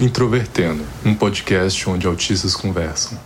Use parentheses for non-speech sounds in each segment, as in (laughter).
Introvertendo, um podcast onde autistas conversam.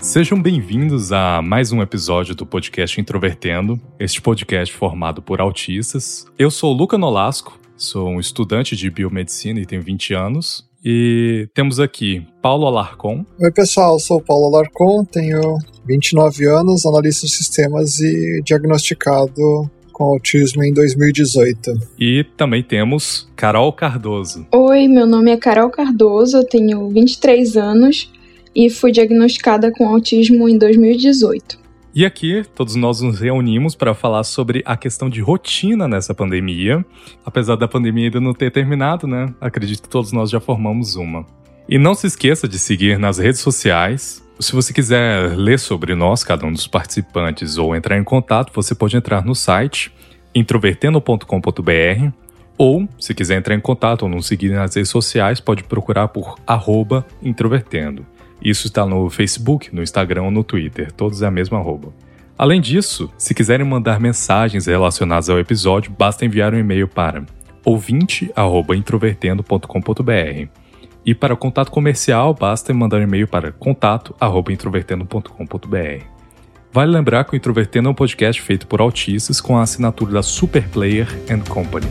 Sejam bem-vindos a mais um episódio do podcast Introvertendo, este podcast formado por autistas. Eu sou o Luca Nolasco, sou um estudante de biomedicina e tenho 20 anos. E temos aqui Paulo Alarcon. Oi, pessoal, sou o Paulo Alarcon, tenho 29 anos, analista de sistemas e diagnosticado com autismo em 2018. E também temos Carol Cardoso. Oi, meu nome é Carol Cardoso, eu tenho 23 anos e fui diagnosticada com autismo em 2018. E aqui, todos nós nos reunimos para falar sobre a questão de rotina nessa pandemia. Apesar da pandemia ainda não ter terminado, né? Acredito que todos nós já formamos uma. E não se esqueça de seguir nas redes sociais. Se você quiser ler sobre nós, cada um dos participantes, ou entrar em contato, você pode entrar no site introvertendo.com.br ou, se quiser entrar em contato ou nos seguir nas redes sociais, pode procurar por introvertendo. Isso está no Facebook, no Instagram ou no Twitter, todos é a mesma arroba. Além disso, se quiserem mandar mensagens relacionadas ao episódio, basta enviar um e-mail para ouvinte@introvertendo.com.br. E para contato comercial, basta mandar um e-mail para contato@introvertendo.com.br. Vale lembrar que o Introvertendo é um podcast feito por autistas com a assinatura da Superplayer and Company.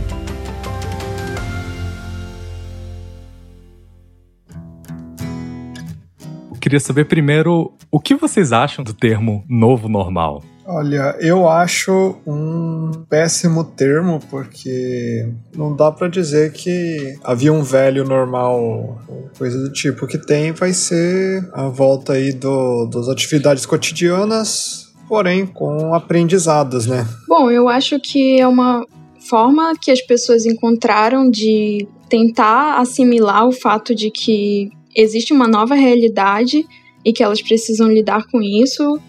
Queria saber primeiro o que vocês acham do termo novo normal. Olha, eu acho um péssimo termo porque não dá para dizer que havia um velho normal, coisa do tipo. O que tem vai ser a volta aí do, das atividades cotidianas, porém com aprendizados, né? Bom, eu acho que é uma forma que as pessoas encontraram de tentar assimilar o fato de que existe uma nova realidade e que elas precisam lidar com isso,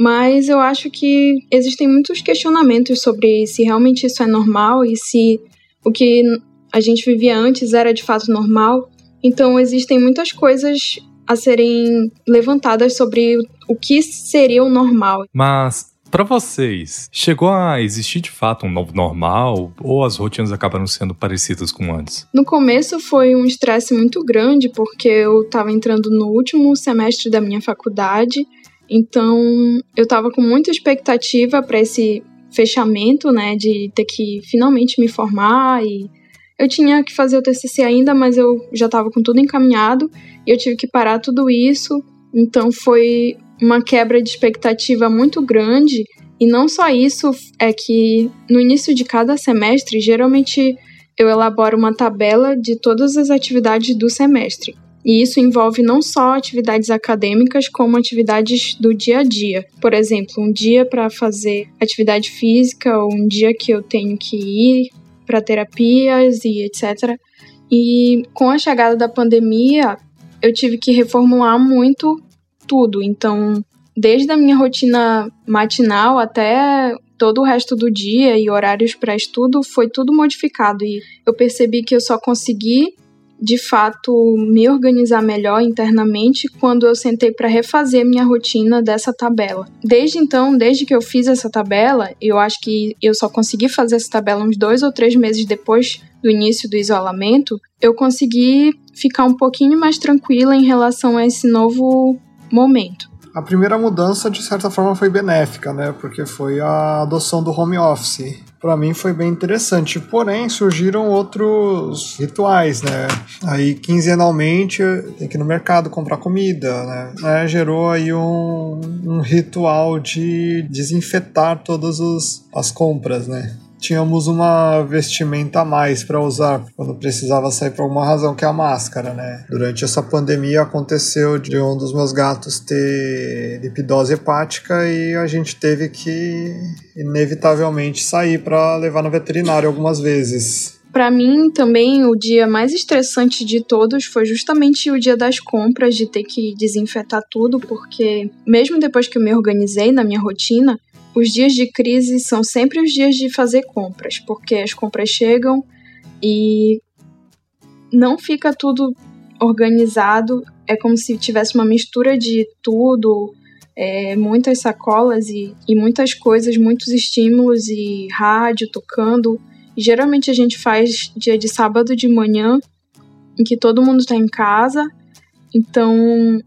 mas eu acho que existem muitos questionamentos sobre se realmente isso é normal e se o que a gente vivia antes era de fato normal. Então existem muitas coisas a serem levantadas sobre o que seria o normal. Mas para vocês, chegou a existir de fato um novo normal ou as rotinas acabaram sendo parecidas com antes? No começo foi um estresse muito grande porque eu estava entrando no último semestre da minha faculdade, então eu estava com muita expectativa para esse fechamento, né, de ter que finalmente me formar e eu tinha que fazer o TCC ainda, mas eu já estava com tudo encaminhado e eu tive que parar tudo isso. Então foi uma quebra de expectativa muito grande. E não só isso, é que no início de cada semestre, geralmente eu elaboro uma tabela de todas as atividades do semestre. E isso envolve não só atividades acadêmicas, como atividades do dia a dia. Por exemplo, um dia para fazer atividade física, ou um dia que eu tenho que ir para terapias e etc. E com a chegada da pandemia, eu tive que reformular muito tudo. Então, desde a minha rotina matinal até todo o resto do dia e horários para estudo, foi tudo modificado. E eu percebi que eu só consegui, de fato, me organizar melhor internamente quando eu sentei para refazer minha rotina dessa tabela. Desde então, desde que eu fiz essa tabela, eu acho que eu só consegui fazer essa tabela uns dois ou três meses depois do início do isolamento, eu consegui ficar um pouquinho mais tranquila em relação a esse novo momento. A primeira mudança, de certa forma, foi benéfica, né? Porque foi a adoção do home office. Para mim foi bem interessante. Porém, surgiram outros rituais, né? Aí, quinzenalmente, tem que ir no mercado comprar comida, né? É, gerou aí um, um ritual de desinfetar todas as compras, né? Tínhamos uma vestimenta a mais para usar quando precisava sair por alguma razão, que é a máscara, né? Durante essa pandemia aconteceu de um dos meus gatos ter lipidose hepática e a gente teve que inevitavelmente sair para levar no veterinário algumas vezes. Para mim, também, o dia mais estressante de todos foi justamente o dia das compras, de ter que desinfetar tudo, porque mesmo depois que eu me organizei na minha rotina, os dias de crise são sempre os dias de fazer compras, porque as compras chegam e não fica tudo organizado, é como se tivesse uma mistura de tudo, é, muitas sacolas e, e muitas coisas, muitos estímulos e rádio tocando. Geralmente a gente faz dia de sábado de manhã, em que todo mundo está em casa, então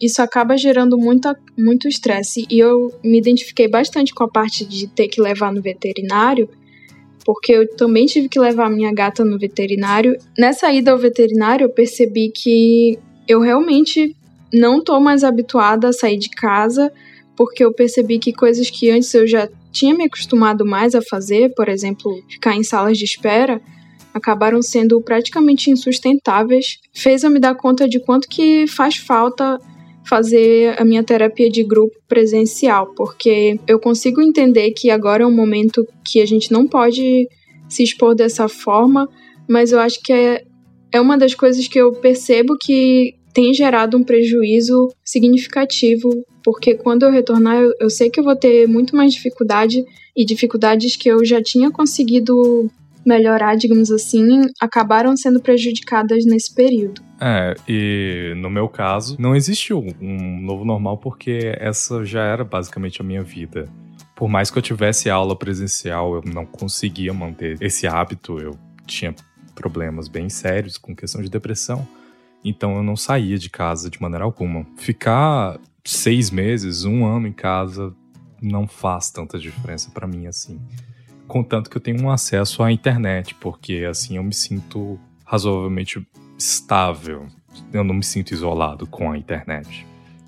isso acaba gerando muita, muito estresse. E eu me identifiquei bastante com a parte de ter que levar no veterinário, porque eu também tive que levar minha gata no veterinário. Nessa ida ao veterinário, eu percebi que eu realmente não tô mais habituada a sair de casa, porque eu percebi que coisas que antes eu já tinha me acostumado mais a fazer, por exemplo, ficar em salas de espera, acabaram sendo praticamente insustentáveis. Fez eu me dar conta de quanto que faz falta fazer a minha terapia de grupo presencial, porque eu consigo entender que agora é um momento que a gente não pode se expor dessa forma, mas eu acho que é, é uma das coisas que eu percebo que tem gerado um prejuízo significativo, porque quando eu retornar, eu, eu sei que eu vou ter muito mais dificuldade e dificuldades que eu já tinha conseguido melhorar, digamos assim, acabaram sendo prejudicadas nesse período. É, e no meu caso, não existiu um novo normal porque essa já era basicamente a minha vida. Por mais que eu tivesse aula presencial, eu não conseguia manter esse hábito, eu tinha problemas bem sérios com questão de depressão. Então eu não saía de casa de maneira alguma. Ficar seis meses, um ano em casa, não faz tanta diferença para mim assim. Contanto que eu tenho um acesso à internet, porque assim eu me sinto razoavelmente estável. Eu não me sinto isolado com a internet.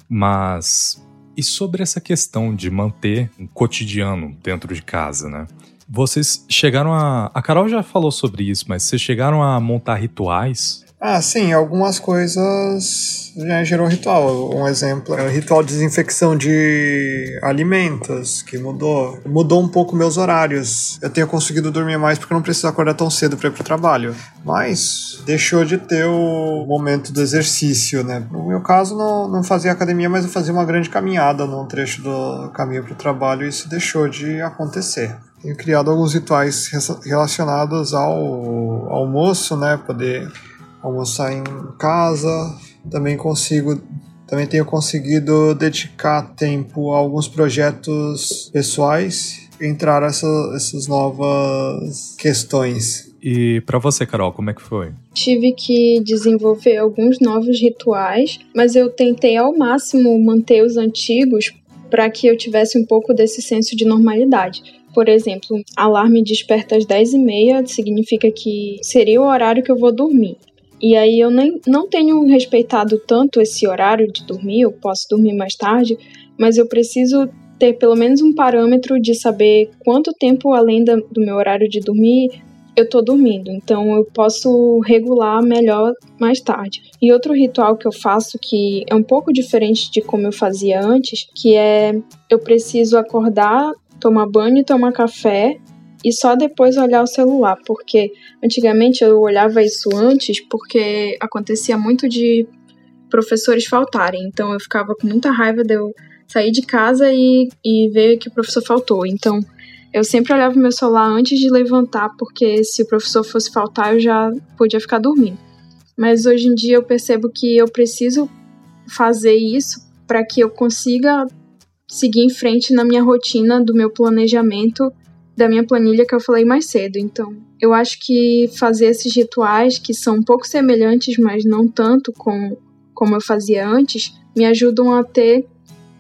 Mas e sobre essa questão de manter um cotidiano dentro de casa, né? Vocês chegaram a. A Carol já falou sobre isso, mas vocês chegaram a montar rituais ah, sim, algumas coisas já gerou ritual. Um exemplo é o ritual de desinfecção de alimentos, que mudou. Mudou um pouco meus horários. Eu tenho conseguido dormir mais porque não preciso acordar tão cedo para ir pro trabalho. Mas deixou de ter o momento do exercício, né? No meu caso, não, não fazia academia, mas eu fazia uma grande caminhada num trecho do caminho pro trabalho e isso deixou de acontecer tenho criado alguns rituais relacionados ao almoço, né? Poder almoçar em casa. Também consigo também tenho conseguido dedicar tempo a alguns projetos pessoais, entrar essa, essas novas questões. E para você, Carol, como é que foi? Tive que desenvolver alguns novos rituais, mas eu tentei ao máximo manter os antigos para que eu tivesse um pouco desse senso de normalidade. Por exemplo, alarme desperta às 10h30 significa que seria o horário que eu vou dormir. E aí eu nem, não tenho respeitado tanto esse horário de dormir, eu posso dormir mais tarde, mas eu preciso ter pelo menos um parâmetro de saber quanto tempo além da, do meu horário de dormir eu estou dormindo. Então eu posso regular melhor mais tarde. E outro ritual que eu faço que é um pouco diferente de como eu fazia antes, que é eu preciso acordar, tomar banho, tomar café e só depois olhar o celular, porque antigamente eu olhava isso antes porque acontecia muito de professores faltarem, então eu ficava com muita raiva de eu sair de casa e, e ver que o professor faltou. Então eu sempre olhava meu celular antes de levantar, porque se o professor fosse faltar eu já podia ficar dormindo. Mas hoje em dia eu percebo que eu preciso fazer isso para que eu consiga seguir em frente na minha rotina do meu planejamento da minha planilha que eu falei mais cedo. Então, eu acho que fazer esses rituais que são um pouco semelhantes, mas não tanto com como eu fazia antes, me ajudam a ter,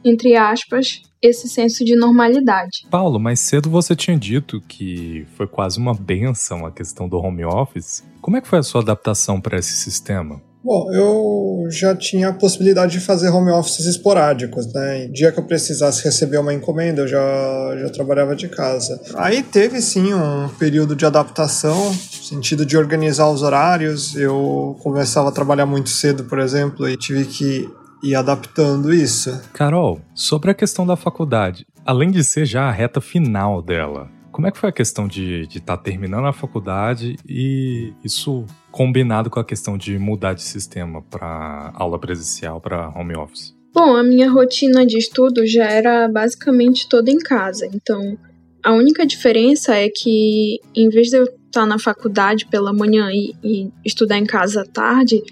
entre aspas, esse senso de normalidade. Paulo, mais cedo você tinha dito que foi quase uma benção a questão do home office. Como é que foi a sua adaptação para esse sistema? Bom, eu já tinha a possibilidade de fazer home offices esporádicos, né? Dia que eu precisasse receber uma encomenda, eu já, já trabalhava de casa. Aí teve sim um período de adaptação, sentido de organizar os horários. Eu começava a trabalhar muito cedo, por exemplo, e tive que ir adaptando isso. Carol, sobre a questão da faculdade, além de ser já a reta final dela, como é que foi a questão de estar tá terminando a faculdade e isso combinado com a questão de mudar de sistema para aula presencial para home office? Bom, a minha rotina de estudo já era basicamente toda em casa, então a única diferença é que em vez de eu estar na faculdade pela manhã e, e estudar em casa à tarde,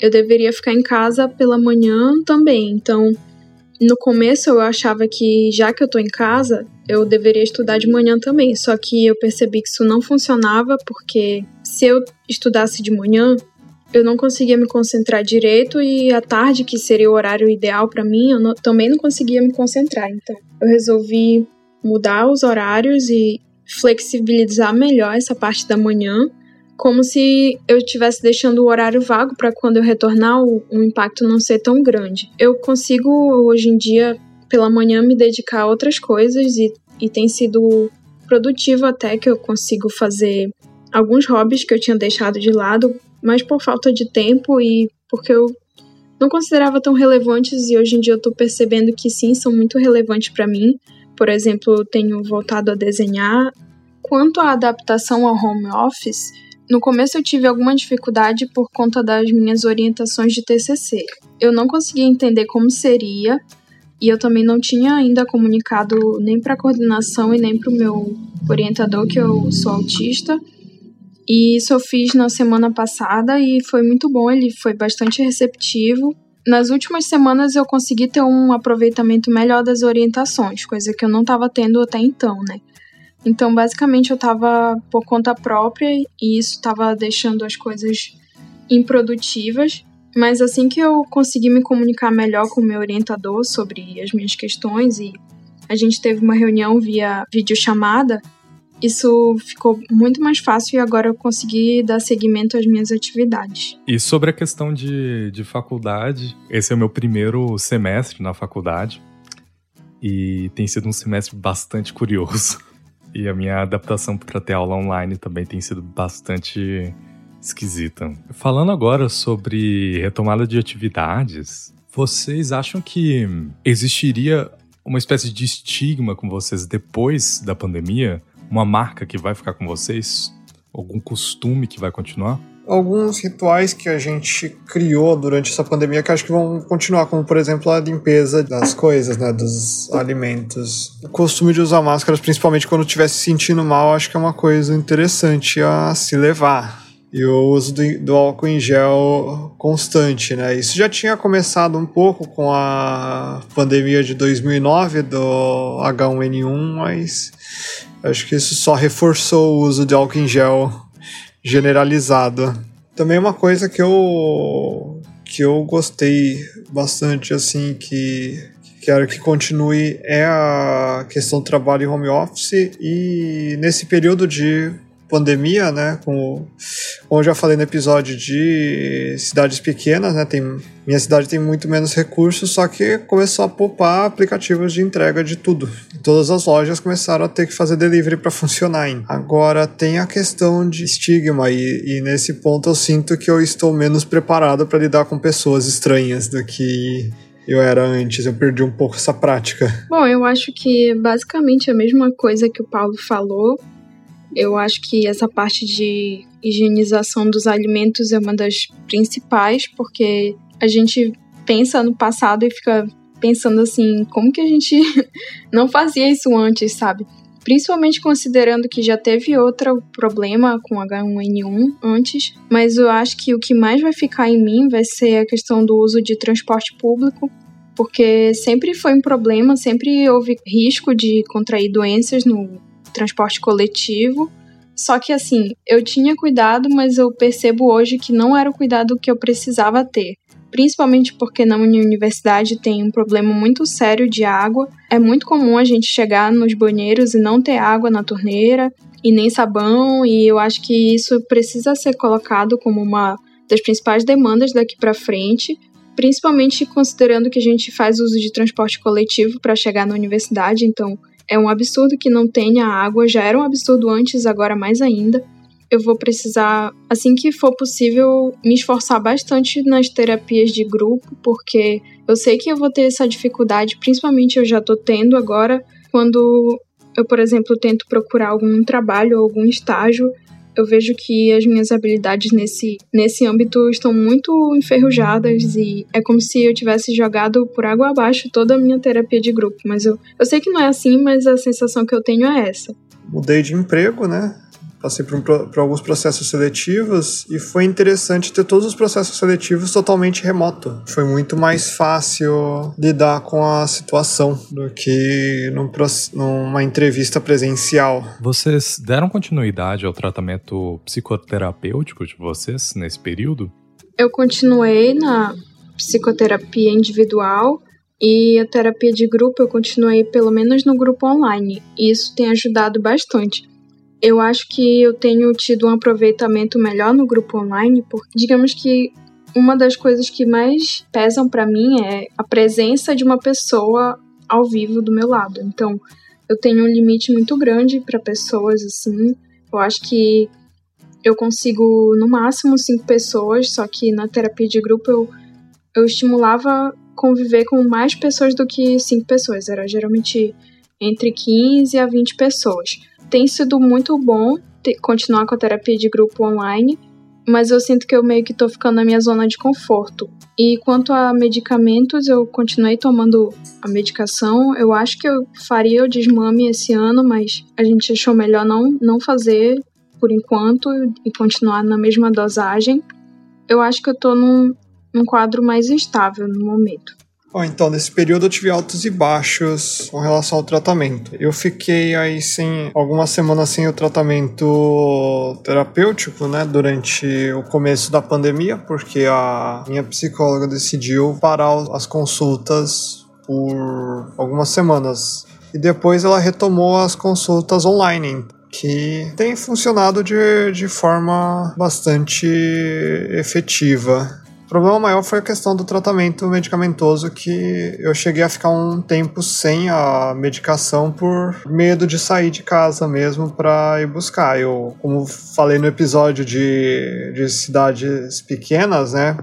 eu deveria ficar em casa pela manhã também. Então, no começo eu achava que já que eu tô em casa, eu deveria estudar de manhã também. Só que eu percebi que isso não funcionava porque se eu estudasse de manhã, eu não conseguia me concentrar direito e à tarde, que seria o horário ideal para mim, eu não, também não conseguia me concentrar. Então, eu resolvi mudar os horários e flexibilizar melhor essa parte da manhã, como se eu estivesse deixando o horário vago para quando eu retornar o, o impacto não ser tão grande. Eu consigo hoje em dia pela manhã me dedicar a outras coisas e, e tem sido produtivo até que eu consigo fazer alguns hobbies que eu tinha deixado de lado mas por falta de tempo e porque eu não considerava tão relevantes e hoje em dia eu tô percebendo que sim, são muito relevantes para mim. Por exemplo, eu tenho voltado a desenhar. Quanto à adaptação ao home office, no começo eu tive alguma dificuldade por conta das minhas orientações de TCC. Eu não conseguia entender como seria e eu também não tinha ainda comunicado nem para a coordenação e nem para o meu orientador que eu sou autista. E isso eu fiz na semana passada e foi muito bom, ele foi bastante receptivo. Nas últimas semanas eu consegui ter um aproveitamento melhor das orientações, coisa que eu não estava tendo até então, né? Então, basicamente, eu estava por conta própria e isso estava deixando as coisas improdutivas. Mas assim que eu consegui me comunicar melhor com o meu orientador sobre as minhas questões e a gente teve uma reunião via videochamada, isso ficou muito mais fácil e agora eu consegui dar seguimento às minhas atividades. E sobre a questão de, de faculdade, esse é o meu primeiro semestre na faculdade e tem sido um semestre bastante curioso. E a minha adaptação para ter aula online também tem sido bastante esquisita. Falando agora sobre retomada de atividades, vocês acham que existiria uma espécie de estigma com vocês depois da pandemia? uma marca que vai ficar com vocês? Algum costume que vai continuar? Alguns rituais que a gente criou durante essa pandemia que acho que vão continuar, como por exemplo a limpeza das coisas, né, dos alimentos. O costume de usar máscaras, principalmente quando estiver se sentindo mal, acho que é uma coisa interessante a se levar e o uso do, do, álcool em gel constante, né? Isso já tinha começado um pouco com a pandemia de 2009 do H1N1, mas acho que isso só reforçou o uso de álcool em gel generalizado. Também uma coisa que eu que eu gostei bastante assim que quero que continue é a questão do trabalho em home office e nesse período de pandemia, né? Como, como eu já falei no episódio de cidades pequenas, né? Tem, minha cidade tem muito menos recursos, só que começou a poupar aplicativos de entrega de tudo. Todas as lojas começaram a ter que fazer delivery para funcionar. Hein? Agora tem a questão de estigma e, e nesse ponto eu sinto que eu estou menos preparado para lidar com pessoas estranhas do que eu era antes, eu perdi um pouco essa prática. Bom, eu acho que basicamente a mesma coisa que o Paulo falou. Eu acho que essa parte de higienização dos alimentos é uma das principais, porque a gente pensa no passado e fica pensando assim, como que a gente (laughs) não fazia isso antes, sabe? Principalmente considerando que já teve outro problema com H1N1 antes, mas eu acho que o que mais vai ficar em mim vai ser a questão do uso de transporte público, porque sempre foi um problema, sempre houve risco de contrair doenças no transporte coletivo. Só que assim, eu tinha cuidado, mas eu percebo hoje que não era o cuidado que eu precisava ter. Principalmente porque na minha universidade tem um problema muito sério de água. É muito comum a gente chegar nos banheiros e não ter água na torneira e nem sabão, e eu acho que isso precisa ser colocado como uma das principais demandas daqui para frente, principalmente considerando que a gente faz uso de transporte coletivo para chegar na universidade, então é um absurdo que não tenha água, já era um absurdo antes, agora mais ainda. Eu vou precisar, assim que for possível, me esforçar bastante nas terapias de grupo, porque eu sei que eu vou ter essa dificuldade, principalmente eu já tô tendo agora, quando eu, por exemplo, tento procurar algum trabalho ou algum estágio eu vejo que as minhas habilidades nesse, nesse âmbito estão muito enferrujadas e é como se eu tivesse jogado por água abaixo toda a minha terapia de grupo. Mas eu, eu sei que não é assim, mas a sensação que eu tenho é essa. Mudei de emprego, né? Passei por, um, por, alguns processos seletivos e foi interessante ter todos os processos seletivos totalmente remoto. Foi muito mais fácil lidar com a situação do que num, numa entrevista presencial. Vocês deram continuidade ao tratamento psicoterapêutico de vocês nesse período? Eu continuei na psicoterapia individual e a terapia de grupo eu continuei pelo menos no grupo online. E isso tem ajudado bastante. Eu acho que eu tenho tido um aproveitamento melhor no grupo online, porque digamos que uma das coisas que mais pesam para mim é a presença de uma pessoa ao vivo do meu lado. Então, eu tenho um limite muito grande para pessoas assim. Eu acho que eu consigo no máximo cinco pessoas, só que na terapia de grupo eu, eu estimulava conviver com mais pessoas do que cinco pessoas. Era geralmente entre 15 a 20 pessoas. Tem sido muito bom continuar com a terapia de grupo online, mas eu sinto que eu meio que tô ficando na minha zona de conforto. E quanto a medicamentos, eu continuei tomando a medicação. Eu acho que eu faria o desmame esse ano, mas a gente achou melhor não, não fazer por enquanto e continuar na mesma dosagem. Eu acho que eu tô num, num quadro mais instável no momento. Bom, então, nesse período eu tive altos e baixos com relação ao tratamento. Eu fiquei aí sem algumas semanas sem o tratamento terapêutico, né, durante o começo da pandemia, porque a minha psicóloga decidiu parar as consultas por algumas semanas. E depois ela retomou as consultas online que tem funcionado de, de forma bastante efetiva. O problema maior foi a questão do tratamento medicamentoso, que eu cheguei a ficar um tempo sem a medicação por medo de sair de casa mesmo para ir buscar. Eu, como falei no episódio de, de cidades pequenas, né?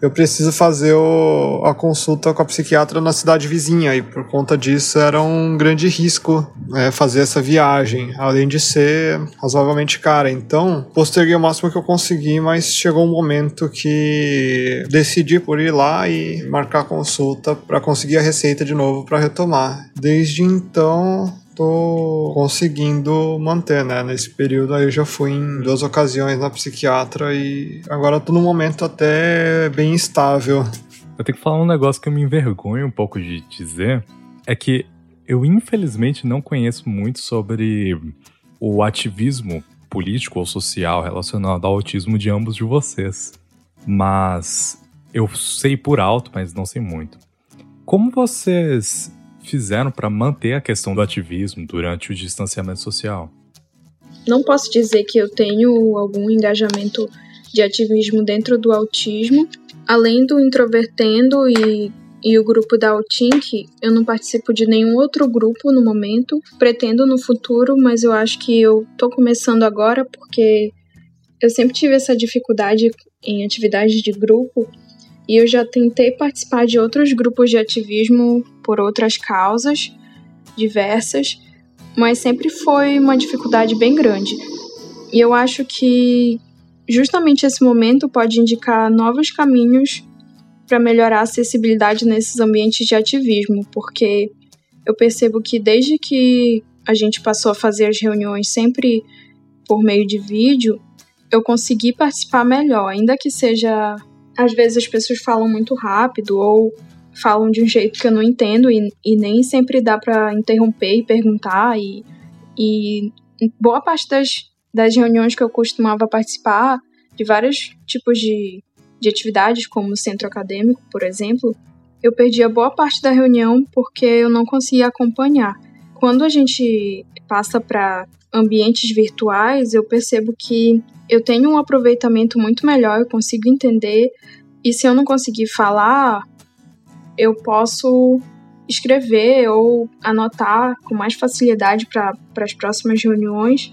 Eu preciso fazer o, a consulta com a psiquiatra na cidade vizinha e por conta disso era um grande risco né, fazer essa viagem, além de ser razoavelmente cara. Então, posterguei o máximo que eu consegui, mas chegou um momento que decidi por ir lá e marcar a consulta para conseguir a receita de novo para retomar. Desde então, tô conseguindo manter, né? Nesse período aí eu já fui em duas ocasiões na psiquiatra e agora tô num momento até bem estável. Eu tenho que falar um negócio que eu me envergonho um pouco de dizer, é que eu infelizmente não conheço muito sobre o ativismo político ou social relacionado ao autismo de ambos de vocês. Mas eu sei por alto, mas não sei muito. Como vocês fizeram para manter a questão do ativismo durante o distanciamento social? Não posso dizer que eu tenho algum engajamento de ativismo dentro do autismo. Além do Introvertendo e, e o grupo da Altink, eu não participo de nenhum outro grupo no momento. Pretendo no futuro, mas eu acho que eu tô começando agora porque eu sempre tive essa dificuldade em atividades de grupo e eu já tentei participar de outros grupos de ativismo por outras causas diversas, mas sempre foi uma dificuldade bem grande. E eu acho que justamente esse momento pode indicar novos caminhos para melhorar a acessibilidade nesses ambientes de ativismo, porque eu percebo que desde que a gente passou a fazer as reuniões sempre por meio de vídeo, eu consegui participar melhor, ainda que seja às vezes as pessoas falam muito rápido ou falam de um jeito que eu não entendo e, e nem sempre dá para interromper e perguntar e, e boa parte das, das reuniões que eu costumava participar de vários tipos de, de atividades como centro acadêmico, por exemplo, eu perdia boa parte da reunião porque eu não conseguia acompanhar. Quando a gente passa para ambientes virtuais, eu percebo que eu tenho um aproveitamento muito melhor, eu consigo entender. E se eu não conseguir falar, eu posso escrever ou anotar com mais facilidade para as próximas reuniões.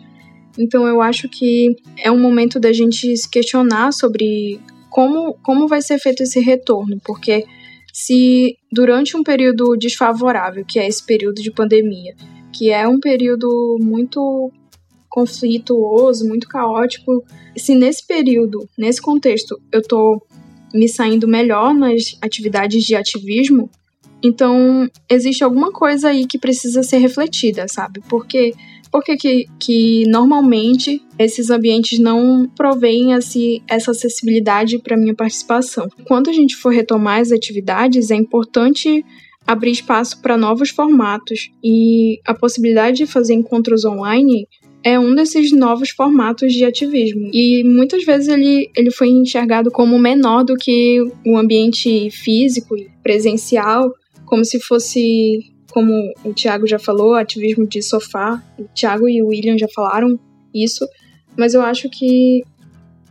Então eu acho que é um momento da gente se questionar sobre como, como vai ser feito esse retorno, porque se durante um período desfavorável, que é esse período de pandemia, que é um período muito conflituoso, muito caótico. Se nesse período, nesse contexto, eu tô me saindo melhor nas atividades de ativismo, então existe alguma coisa aí que precisa ser refletida, sabe? Porque Por que, que, normalmente esses ambientes não provêm esse, essa acessibilidade para minha participação? Quando a gente for retomar as atividades, é importante abrir espaço para novos formatos e a possibilidade de fazer encontros online é um desses novos formatos de ativismo. E muitas vezes ele, ele foi enxergado como menor do que o ambiente físico e presencial, como se fosse, como o Tiago já falou, ativismo de sofá. O Tiago e o William já falaram isso, mas eu acho que,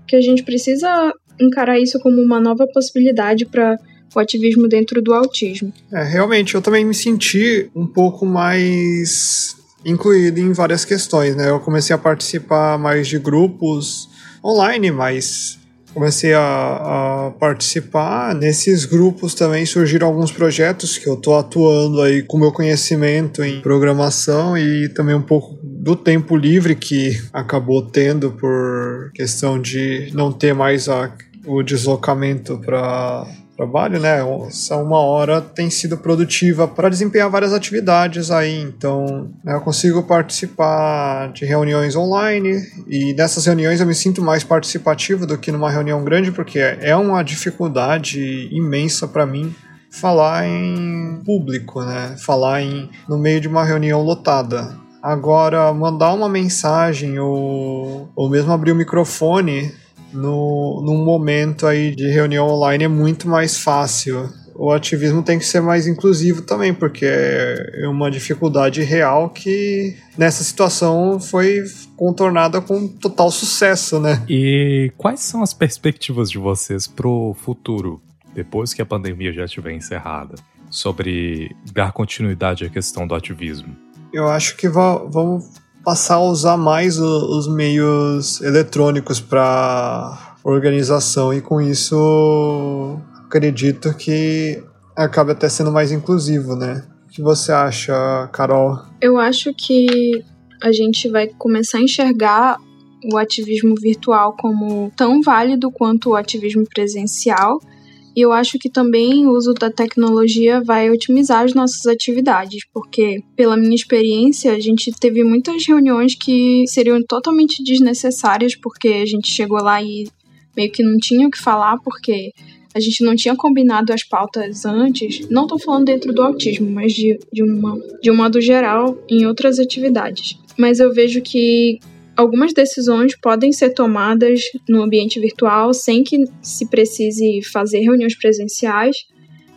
que a gente precisa encarar isso como uma nova possibilidade para o ativismo dentro do autismo. É, realmente, eu também me senti um pouco mais incluído em várias questões, né? Eu comecei a participar mais de grupos online, mas comecei a, a, participar. Nesses grupos também surgiram alguns projetos que eu estou atuando aí com meu conhecimento em programação e também um pouco do tempo livre que acabou tendo por questão de não ter mais a, o deslocamento para trabalho, né? Essa uma hora tem sido produtiva para desempenhar várias atividades aí. Então, né, eu consigo participar de reuniões online e nessas reuniões eu me sinto mais participativo do que numa reunião grande, porque é uma dificuldade imensa para mim falar em público, né? Falar em no meio de uma reunião lotada. Agora, mandar uma mensagem ou, ou mesmo abrir o microfone no, num momento aí de reunião online é muito mais fácil. O ativismo tem que ser mais inclusivo também, porque é uma dificuldade real que nessa situação foi contornada com total sucesso, né? E quais são as perspectivas de vocês pro futuro, depois que a pandemia já estiver encerrada, sobre dar continuidade à questão do ativismo? Eu acho que vamos passar a usar mais o, os meios eletrônicos para organização e com isso acredito que acaba até sendo mais inclusivo, né? O que você acha, Carol? Eu acho que a gente vai começar a enxergar o ativismo virtual como tão válido quanto o ativismo presencial e eu acho que também o uso da tecnologia vai otimizar as nossas atividades, porque, pela minha experiência, a gente teve muitas reuniões que seriam totalmente desnecessárias, porque a gente chegou lá e meio que não tinha o que falar, porque a gente não tinha combinado as pautas antes. Não estou falando dentro do autismo, mas de, de, uma, de um modo geral em outras atividades. Mas eu vejo que algumas decisões podem ser tomadas no ambiente virtual sem que se precise fazer reuniões presenciais.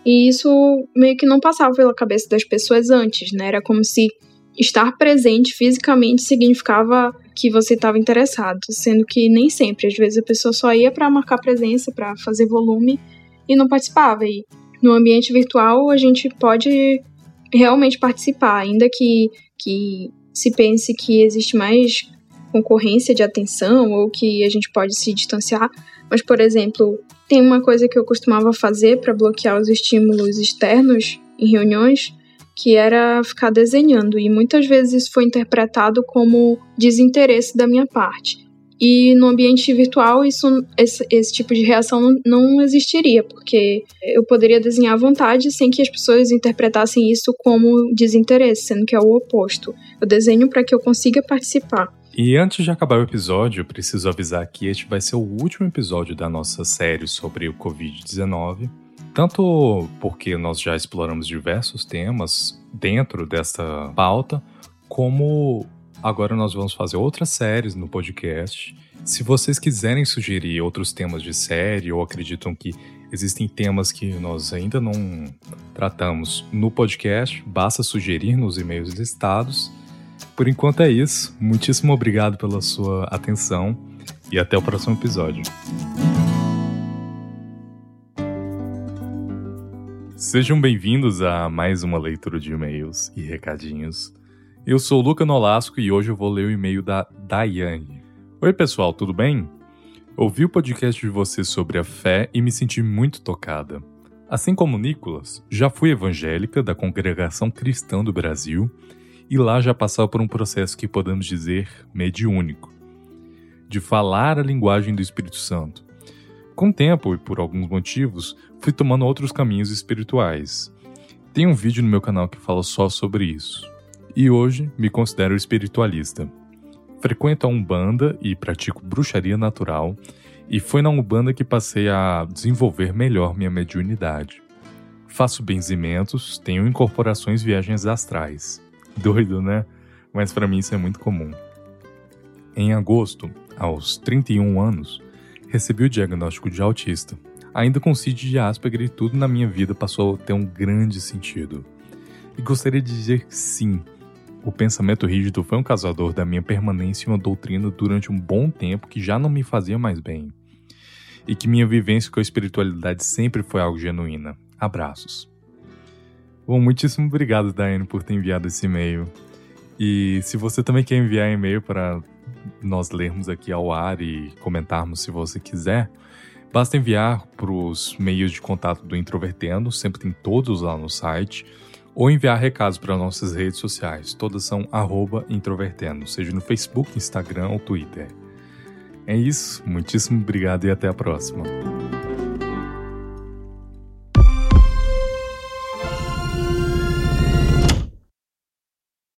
E isso meio que não passava pela cabeça das pessoas antes, né? Era como se estar presente fisicamente significava que você estava interessado, sendo que nem sempre, às vezes a pessoa só ia para marcar presença, para fazer volume e não participava. E no ambiente virtual a gente pode realmente participar, ainda que, que se pense que existe mais concorrência de atenção ou que a gente pode se distanciar. Mas, por exemplo, tem uma coisa que eu costumava fazer para bloquear os estímulos externos em reuniões, que era ficar desenhando, e muitas vezes isso foi interpretado como desinteresse da minha parte. E no ambiente virtual, isso, esse, esse tipo de reação não, não, existiria, porque eu poderia desenhar à vontade sem que as pessoas interpretassem isso como desinteresse, sendo que é o oposto. Eu desenho para que eu consiga participar. E antes de acabar o episódio, eu preciso avisar que este vai ser o último episódio da nossa série sobre o Covid-19. Tanto porque nós já exploramos diversos temas dentro desta pauta, como agora nós vamos fazer outras séries no podcast. Se vocês quiserem sugerir outros temas de série ou acreditam que existem temas que nós ainda não tratamos no podcast, basta sugerir nos e-mails listados por enquanto é isso. Muitíssimo obrigado pela sua atenção e até o próximo episódio. Sejam bem-vindos a mais uma leitura de e-mails e recadinhos. Eu sou o Luca Nolasco e hoje eu vou ler o e-mail da Daiane. Oi, pessoal, tudo bem? Ouvi o podcast de vocês sobre a fé e me senti muito tocada. Assim como Nicolas, já fui evangélica da Congregação Cristã do Brasil e lá já passava por um processo que podemos dizer mediúnico, de falar a linguagem do Espírito Santo. Com o tempo e por alguns motivos, fui tomando outros caminhos espirituais. Tem um vídeo no meu canal que fala só sobre isso. e hoje me considero espiritualista. Frequento a Umbanda e pratico bruxaria natural, e foi na Umbanda que passei a desenvolver melhor minha mediunidade. Faço benzimentos, tenho incorporações viagens astrais. Doido, né? Mas para mim isso é muito comum. Em agosto, aos 31 anos, recebi o diagnóstico de autista. Ainda com CID de Asperger e tudo na minha vida passou a ter um grande sentido. E gostaria de dizer que sim, o pensamento rígido foi um causador da minha permanência em uma doutrina durante um bom tempo que já não me fazia mais bem. E que minha vivência com a espiritualidade sempre foi algo genuína. Abraços. Bom, muitíssimo obrigado, Daiane, por ter enviado esse e-mail. E se você também quer enviar e-mail para nós lermos aqui ao ar e comentarmos se você quiser, basta enviar para os meios de contato do Introvertendo, sempre tem todos lá no site, ou enviar recados para nossas redes sociais, todas são introvertendo, seja no Facebook, Instagram ou Twitter. É isso, muitíssimo obrigado e até a próxima.